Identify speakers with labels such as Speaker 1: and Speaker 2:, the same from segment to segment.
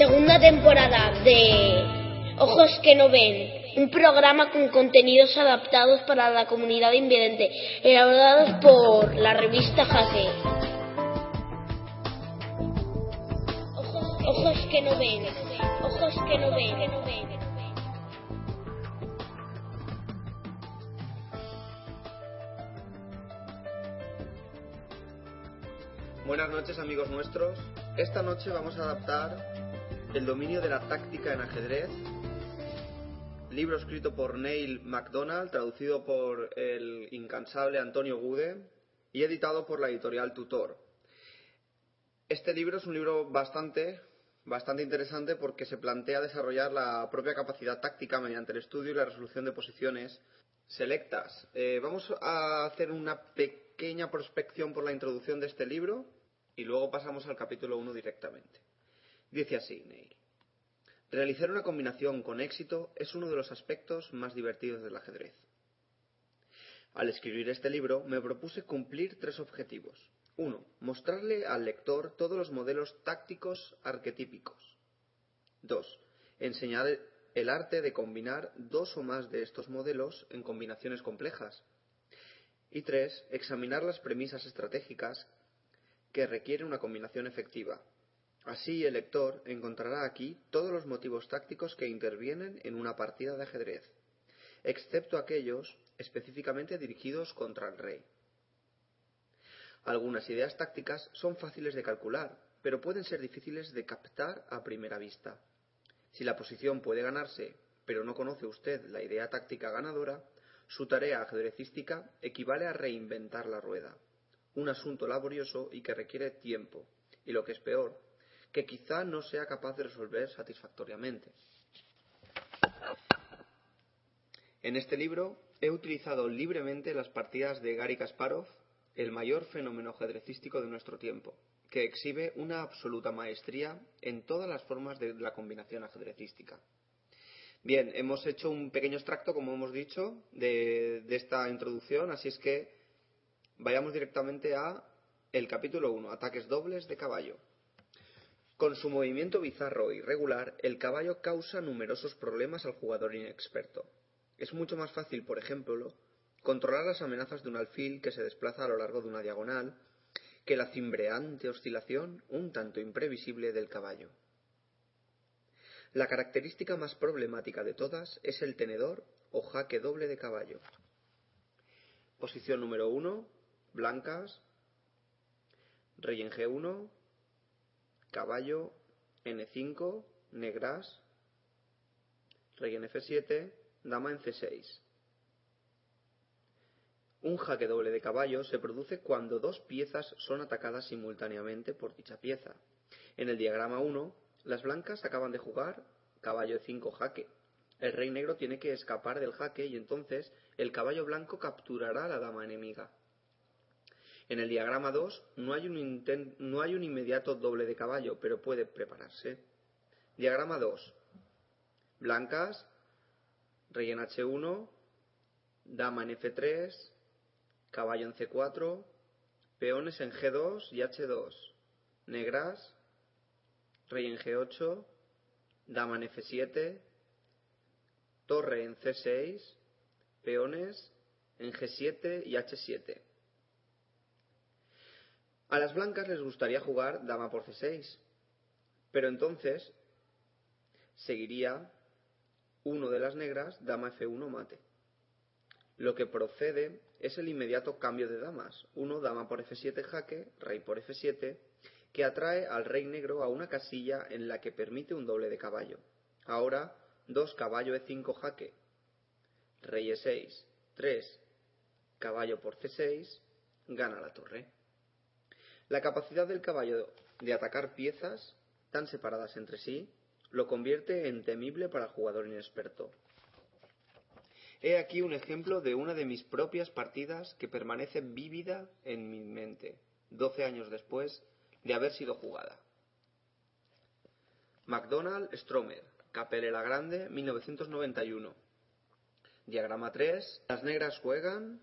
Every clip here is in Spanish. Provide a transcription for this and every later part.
Speaker 1: segunda temporada de Ojos que no ven, un programa con contenidos adaptados para la comunidad invidente, elaborados por la revista Jaque. Ojos, ojos que no ven, ojos que no ven, que no ven.
Speaker 2: Buenas noches amigos nuestros. Esta noche vamos a adaptar El dominio de la táctica en ajedrez, libro escrito por Neil MacDonald, traducido por el incansable Antonio Gude y editado por la editorial Tutor. Este libro es un libro bastante, bastante interesante porque se plantea desarrollar la propia capacidad táctica mediante el estudio y la resolución de posiciones selectas. Eh, vamos a hacer una pequeña prospección por la introducción de este libro y luego pasamos al capítulo 1 directamente. Dice así, Neil. Realizar una combinación con éxito es uno de los aspectos más divertidos del ajedrez. Al escribir este libro me propuse cumplir tres objetivos. Uno, mostrarle al lector todos los modelos tácticos arquetípicos. Dos, enseñar el arte de combinar dos o más de estos modelos en combinaciones complejas. Y tres, examinar las premisas estratégicas que requieren una combinación efectiva, Así el lector encontrará aquí todos los motivos tácticos que intervienen en una partida de ajedrez, excepto aquellos específicamente dirigidos contra el rey. Algunas ideas tácticas son fáciles de calcular, pero pueden ser difíciles de captar a primera vista. Si la posición puede ganarse, pero no conoce usted la idea táctica ganadora, su tarea ajedrecística equivale a reinventar la rueda, un asunto laborioso y que requiere tiempo, y lo que es peor, que quizá no sea capaz de resolver satisfactoriamente. En este libro he utilizado libremente las partidas de Gary Kasparov, el mayor fenómeno ajedrecístico de nuestro tiempo, que exhibe una absoluta maestría en todas las formas de la combinación ajedrecística. Bien, hemos hecho un pequeño extracto, como hemos dicho, de, esta introducción, así es que vayamos directamente a el capítulo 1, ataques dobles de caballo. Con su movimiento bizarro e irregular, el caballo causa numerosos problemas al jugador inexperto. Es mucho más fácil, por ejemplo, controlar las amenazas de un alfil que se desplaza a lo largo de una diagonal que la cimbreante oscilación un tanto imprevisible del caballo. La característica más problemática de todas es el tenedor o jaque doble de caballo. Posición número 1, blancas, rey en G1, caballo, n5, negras, rey en f7, dama en c6. Un jaque doble de caballo se produce cuando dos piezas son atacadas simultáneamente por dicha pieza. En el diagrama 1, las blancas acaban de jugar caballo de 5 jaque. El rey negro tiene que escapar del jaque y entonces el caballo blanco capturará a la dama enemiga. En el diagrama 2 no hay, un no inmediato doble de caballo, pero puede prepararse. Diagrama 2. Blancas, rey en H1, dama en F3, caballo en C4, peones en G2 y H2, negras, rey en G8, dama en F7, torre en C6, peones en G7 y H7. A las blancas les gustaría jugar dama por c6, pero entonces seguiría uno de las negras, dama f1 mate. Lo que procede es el inmediato cambio de damas, uno dama por f7 jaque, rey por f7, que atrae al rey negro a una casilla en la que permite un doble de caballo. Ahora, dos caballo e5 jaque, rey e6, 3, caballo por c6, gana la torre. La capacidad del caballo de atacar piezas tan separadas entre sí lo convierte en temible para el jugador inexperto. He aquí un ejemplo de una de mis propias partidas que permanece vívida en mi mente, doce años después de haber sido jugada. McDonald Stromer, la Grande, 1991. Diagrama 3. Las negras juegan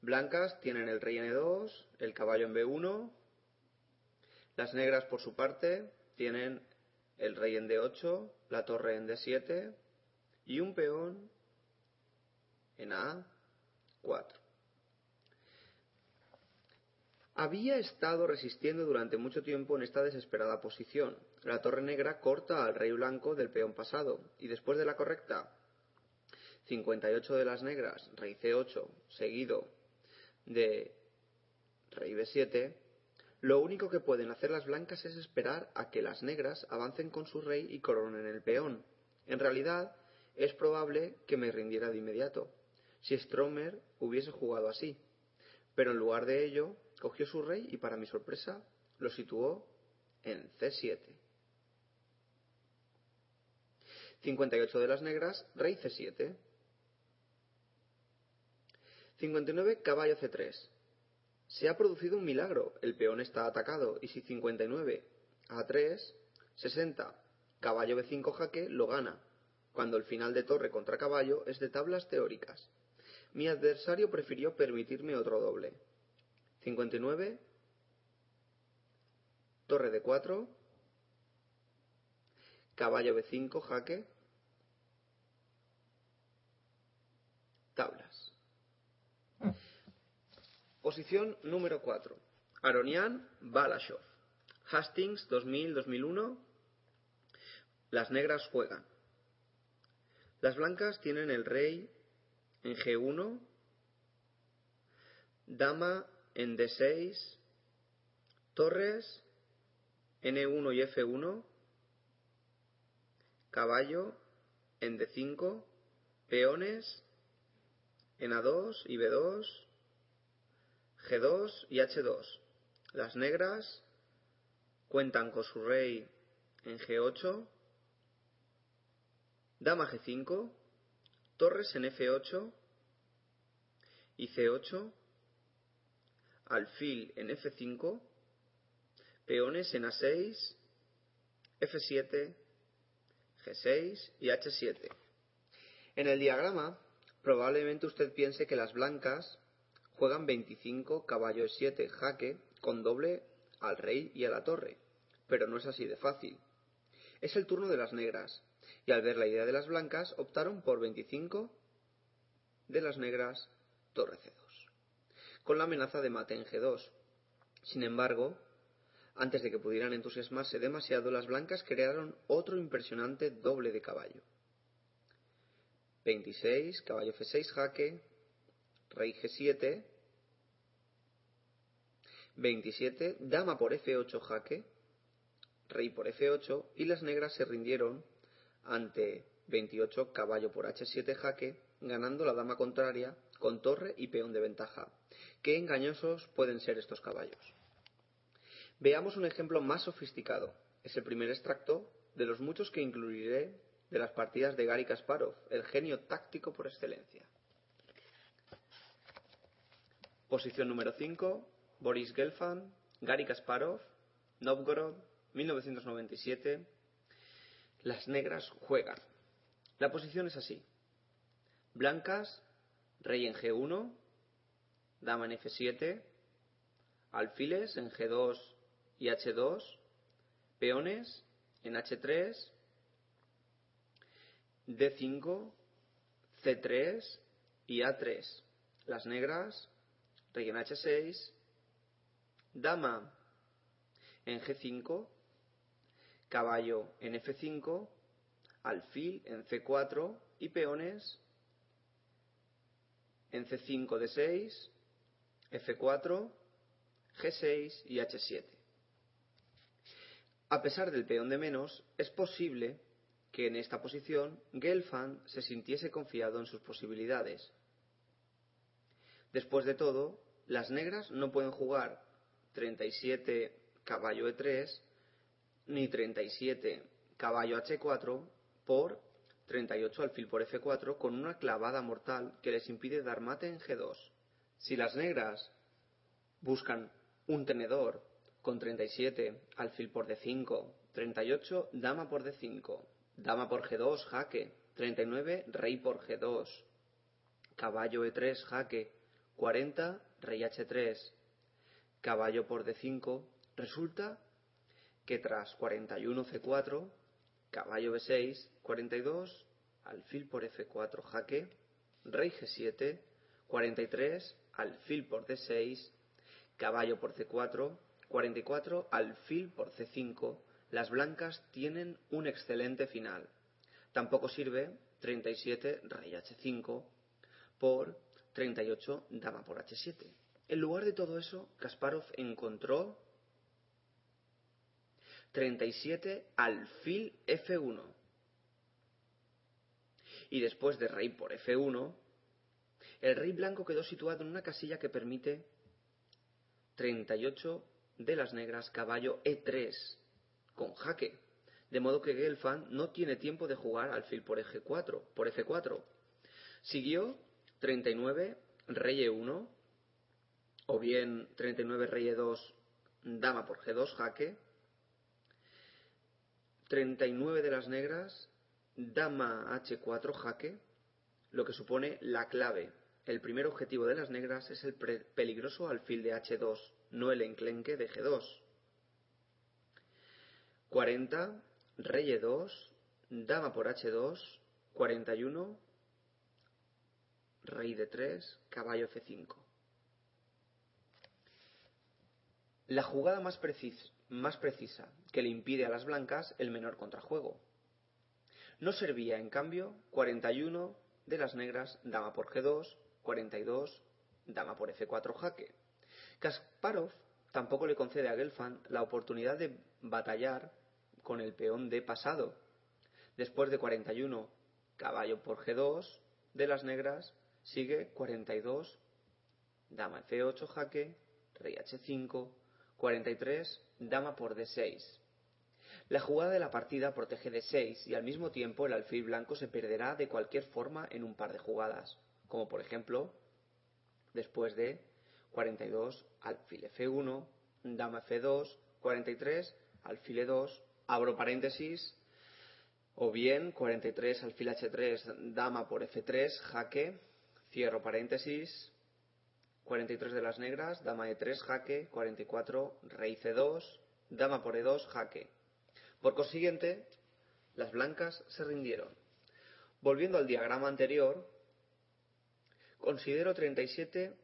Speaker 2: Blancas tienen el rey en E2, el caballo en B1. Las negras, por su parte, tienen el rey en D8, la torre en D7 y un peón en A4. Había estado resistiendo durante mucho tiempo en esta desesperada posición. La torre negra corta al rey blanco del peón pasado y después de la correcta 58 de las negras, rey C8, seguido de rey B7, lo único que pueden hacer las blancas es esperar a que las negras avancen con su rey y coronen el peón. En realidad, es probable que me rindiera de inmediato, si Stromer hubiese jugado así. Pero en lugar de ello, cogió su rey y, para mi sorpresa, lo situó en C7. 58 de las negras, rey C7. 59, caballo C3. Se ha producido un milagro, el peón está atacado, y si 59 A3, 60, caballo B5 jaque, lo gana, cuando el final de torre contra caballo es de tablas teóricas. Mi adversario prefirió permitirme otro doble. 59, torre de 4, caballo B5 jaque, tablas. Posición número 4. Aronian Balashov. Hastings 2000-2001. Las negras juegan. Las blancas tienen el rey en G1, dama en D6, torres N1 y F1, caballo en D5, peones en A2 y B2, G2 y H2. Las negras cuentan con su rey en G8, dama G5, torres en F8 y C8, alfil en F5, peones en A6, F7, G6 y H7. En el diagrama, probablemente usted piense que las blancas juegan 25 caballo E7 jaque con doble al rey y a la torre, pero no es así de fácil. Es el turno de las negras, y al ver la idea de las blancas optaron por 25 de las negras torre C2, con la amenaza de mate en G2. Sin embargo, antes de que pudieran entusiasmarse demasiado, las blancas crearon otro impresionante doble de caballo. 26, caballo F6 jaque, rey G7, 27, dama por F8 jaque, rey por F8 y las negras se rindieron ante 28 caballo por H7 jaque, ganando la dama contraria con torre y peón de ventaja. Qué engañosos pueden ser estos caballos. Veamos un ejemplo más sofisticado. Es el primer extracto de los muchos que incluiré de las partidas de Gary Kasparov, el genio táctico por excelencia. Posición número 5, Boris Gelfand, Gary Kasparov, Novgorod, 1997. Las negras juegan. La posición es así. Blancas, rey en G1, dama en F7, alfiles en G2 y H2, peones en H3, D5, C3 y A3. Las negras, rey en H6, dama en G5, caballo en F5, alfil en C4 y peones en C5 D6, F4, G6 y H7. A pesar del peón de menos, es posible que en esta posición Gelfand se sintiese confiado en sus posibilidades. Después de todo, las negras no pueden jugar 37 caballo E3 ni 37 caballo H4 por 38 alfil por F4 con una clavada mortal que les impide dar mate en G2. Si las negras buscan un tenedor con 37 alfil por D5, 38 dama por D5, dama por G2 jaque, 39 rey por G2, caballo E3 jaque, 40 rey H3, caballo por D5, resulta que tras 41 C4 caballo B6, 42, alfil por F4, jaque, rey G7, 43, alfil por D6, caballo por C4, 44, alfil por C5. Las blancas tienen un excelente final. Tampoco sirve 37, rey H5, por 38, dama por H7. En lugar de todo eso, Kasparov encontró 37, alfil F1. Y después de rey por F1, el rey blanco quedó situado en una casilla que permite 38 de las negras, caballo E3, con jaque. De modo que Gelfand no tiene tiempo de jugar alfil por G4, por F4. Siguió 39, rey E1, o bien 39, rey E2, dama por G2, jaque. 39 de las negras, dama H4, jaque, lo que supone la clave. El primer objetivo de las negras es el peligroso alfil de H2, no el enclenque de G2. 40, rey E2, dama por H2, 41, rey de 3, caballo F5. La jugada más, más, precisa que le impide a las blancas el menor contrajuego. No servía, en cambio, 41 de las negras, dama por G2, 42, dama por F4 jaque. Kasparov tampoco le concede a Gelfand la oportunidad de batallar con el peón de pasado. Después de 41, caballo por G2 de las negras, sigue 42, dama F8 jaque, rey H5, 43, dama por D6. La jugada de la partida protege D6 y al mismo tiempo el alfil blanco se perderá de cualquier forma en un par de jugadas, como por ejemplo después de 42, alfil F1, dama F2, 43, alfil E2, abro paréntesis, o bien 43, alfil H3, dama por F3, jaque, Cierro paréntesis. 43 de las negras, dama E3, jaque. 44, rey C2, dama por E2, jaque. Por consiguiente, las blancas se rindieron. Volviendo al diagrama anterior, considero 37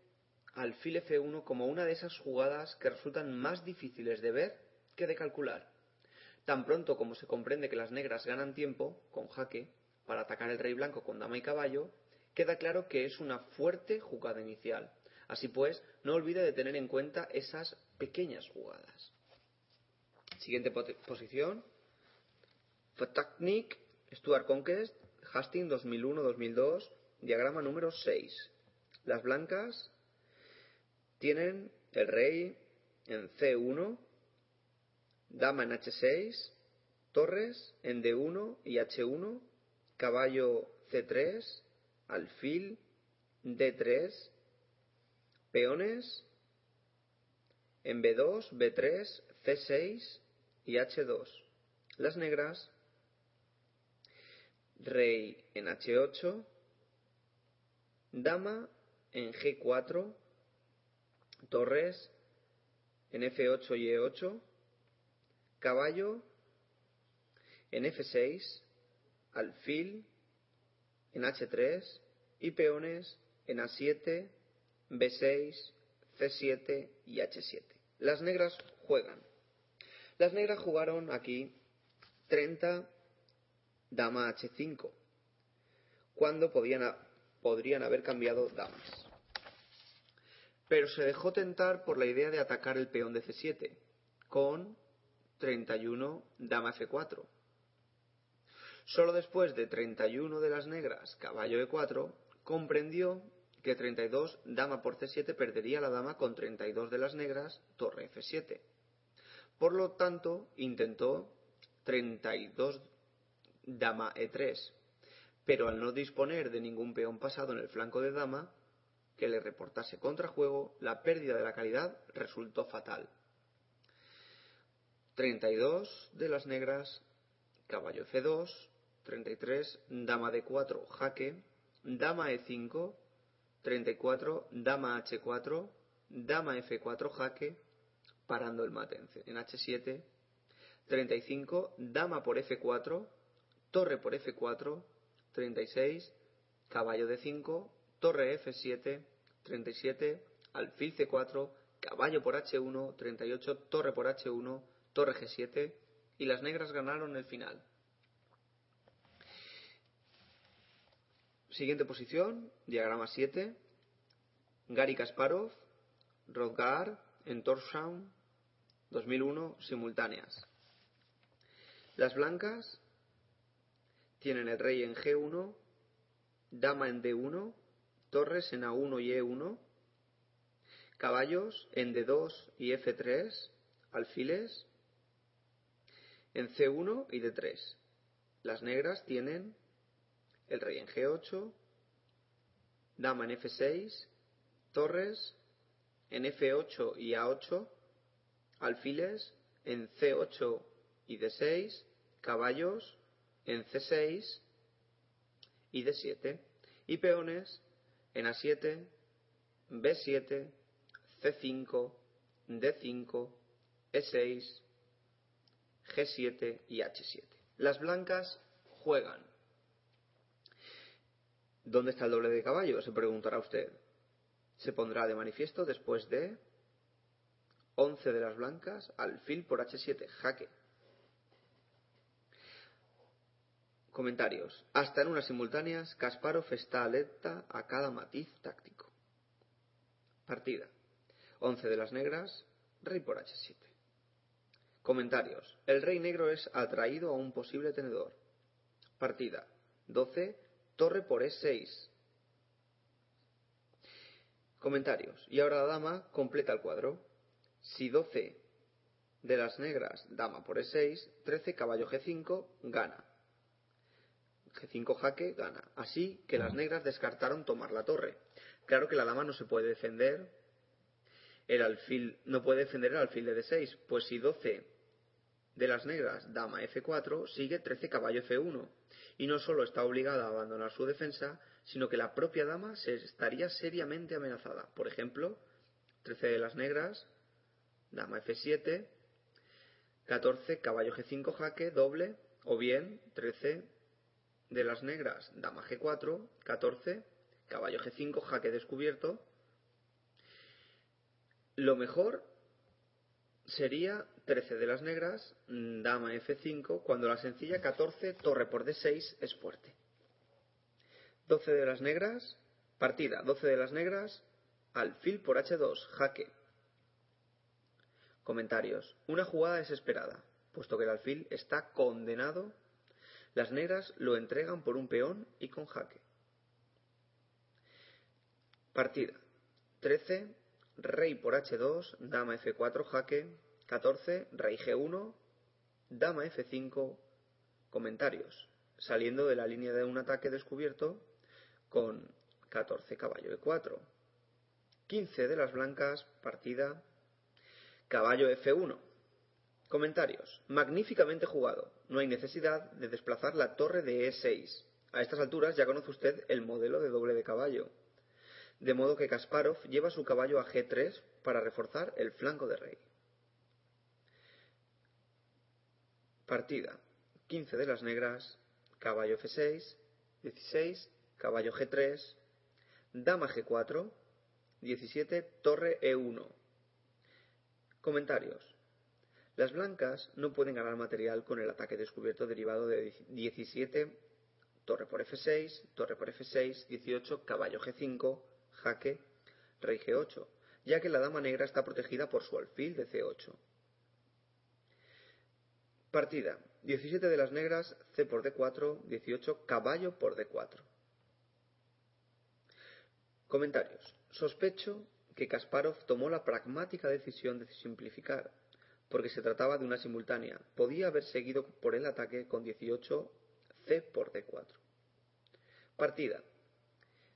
Speaker 2: alfil F1 como una de esas jugadas que resultan más difíciles de ver que de calcular. Tan pronto como se comprende que las negras ganan tiempo, con jaque, para atacar el rey blanco con dama y caballo, queda claro que es una fuerte jugada inicial. Así pues, no olvide de tener en cuenta esas pequeñas jugadas. Siguiente posición. Technique, Stuart Conquest, Hastings 2001-2002, diagrama número 6. Las blancas tienen el rey en C1, dama en H6, torres en D1 y H1, caballo C3, alfil, D3, peones en B2, B3, C6 y H2. Las negras, rey en H8, dama en G4, torres en F8 y E8, caballo en F6, alfil en H3 y peones en A7, B6, C7 y H7. Las negras juegan. Las negras jugaron aquí 30 dama H5, cuando podían, podrían haber cambiado damas. Pero se dejó tentar por la idea de atacar el peón de C7, con 31 dama F4 Solo después de 31 de las negras, caballo E4, comprendió que 32 dama por C7 perdería la dama con 32 de las negras, torre F7. Por lo tanto, intentó 32 dama E3, pero al no disponer de ningún peón pasado en el flanco de dama que le reportase contrajuego, la pérdida de la calidad resultó fatal. 32 de las negras, caballo F2, 33, dama D4, jaque, dama E5, 34, dama H4, dama F4, jaque, parando el mate en H7, 35, dama por F4, torre por F4, 36, caballo D5, torre F7, 37, alfil C4, caballo por H1, 38, torre por H1, torre G7 y las negras ganaron el final. Siguiente posición, diagrama 7. Gary Kasparov, Rodgar, en Torshavn, 2001, simultáneas. Las blancas tienen el rey en G1, dama en D1, torres en A1 y E1, caballos en D2 y F3, alfiles en C1 y D3. Las negras tienen el rey en G8, dama en F6, torres en F8 y A8, alfiles en C8 y D6, caballos en C6 y D7, y peones en A7, B7, C5, D5, E6, G7 y H7. Las blancas juegan ¿Dónde está el doble de caballo? Se preguntará usted. Se pondrá de manifiesto después de 11 de las blancas, alfil por H7, jaque. Comentarios. Hasta en unas simultáneas, Kasparov está alerta a cada matiz táctico. Partida. 11 de las negras, rey por H7. Comentarios. El rey negro es atraído a un posible tenedor. Partida. 12 torre por E6. Comentarios. Y ahora la dama completa el cuadro. Si 12 de las negras, dama por E6, 13 caballo G5, gana. G5 jaque, gana. Así que las negras descartaron tomar la torre. Claro que la dama no se puede defender el alfil, no puede defender el alfil de D6, pues si 12 de las negras, dama F4, sigue 13 caballo F1, y no solo está obligada a abandonar su defensa, sino que la propia dama se estaría seriamente amenazada. Por ejemplo, 13 de las negras, dama F7, 14 caballo G5 jaque, doble, o bien 13 de las negras, dama G4, 14, caballo G5 jaque descubierto. Lo mejor sería 13 de las negras, dama F5, cuando la sencilla 14, torre por D6 es fuerte. 12 de las negras, partida, 12 de las negras, alfil por H2, jaque. Comentarios. Una jugada desesperada, puesto que el alfil está condenado. Las negras lo entregan por un peón y con jaque. Partida. 13, rey por H2, dama F4, jaque, 14, rey G1, dama F5, comentarios, saliendo de la línea de un ataque descubierto con 14, caballo E4, 15 de las blancas, partida, caballo F1. Comentarios. Magníficamente jugado. No hay necesidad de desplazar la torre de E6. A estas alturas ya conoce usted el modelo de doble de caballo de modo que Kasparov lleva su caballo a G3 para reforzar el flanco de rey. Partida. 15 de las negras, caballo F6, 16, caballo G3, dama G4, 17, torre E1. Comentarios. Las blancas no pueden ganar material con el ataque descubierto derivado de 17, torre por F6, torre por F6, 18, caballo G5, jaque, rey G8, ya que la dama negra está protegida por su alfil de C8. Partida. 17 de las negras, C por D4, 18, caballo por D4. Comentarios. Sospecho que Kasparov tomó la pragmática decisión de simplificar, porque se trataba de una simultánea. Podía haber seguido por el ataque con 18, C por D4. Partida.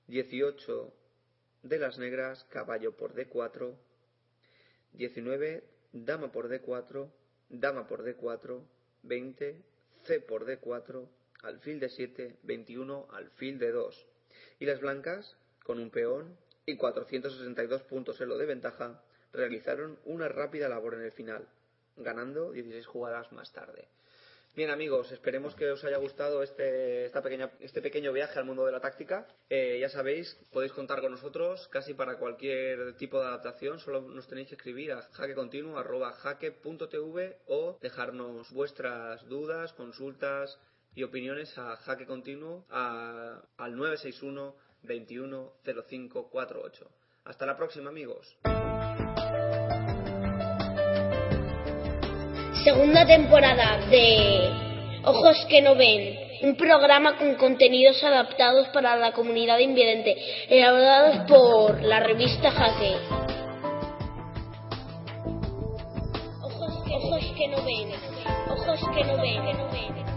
Speaker 2: 18 de las negras, caballo por D4, 19, dama por D4, dama por D4, 20, C por D4, alfil de 7, 21, alfil de 2. Y las blancas, con un peón y 462 puntos en lo de ventaja, realizaron una rápida labor en el final, ganando 16 jugadas más tarde. Bien amigos, esperemos que os haya gustado este, esta pequeña, este pequeño viaje al mundo de la táctica. Eh, ya sabéis, podéis contar con nosotros casi para cualquier tipo de adaptación. Solo nos tenéis que escribir a jaquecontinuo.jaque.tv o dejarnos vuestras dudas, consultas y opiniones a jaque continuo al 961 21 0548. Hasta la próxima amigos.
Speaker 1: Segunda temporada de Ojos que no ven, un programa con contenidos adaptados para la comunidad invidente, elaborados por la revista Jaque. Ojos no ven, ojos que no ven.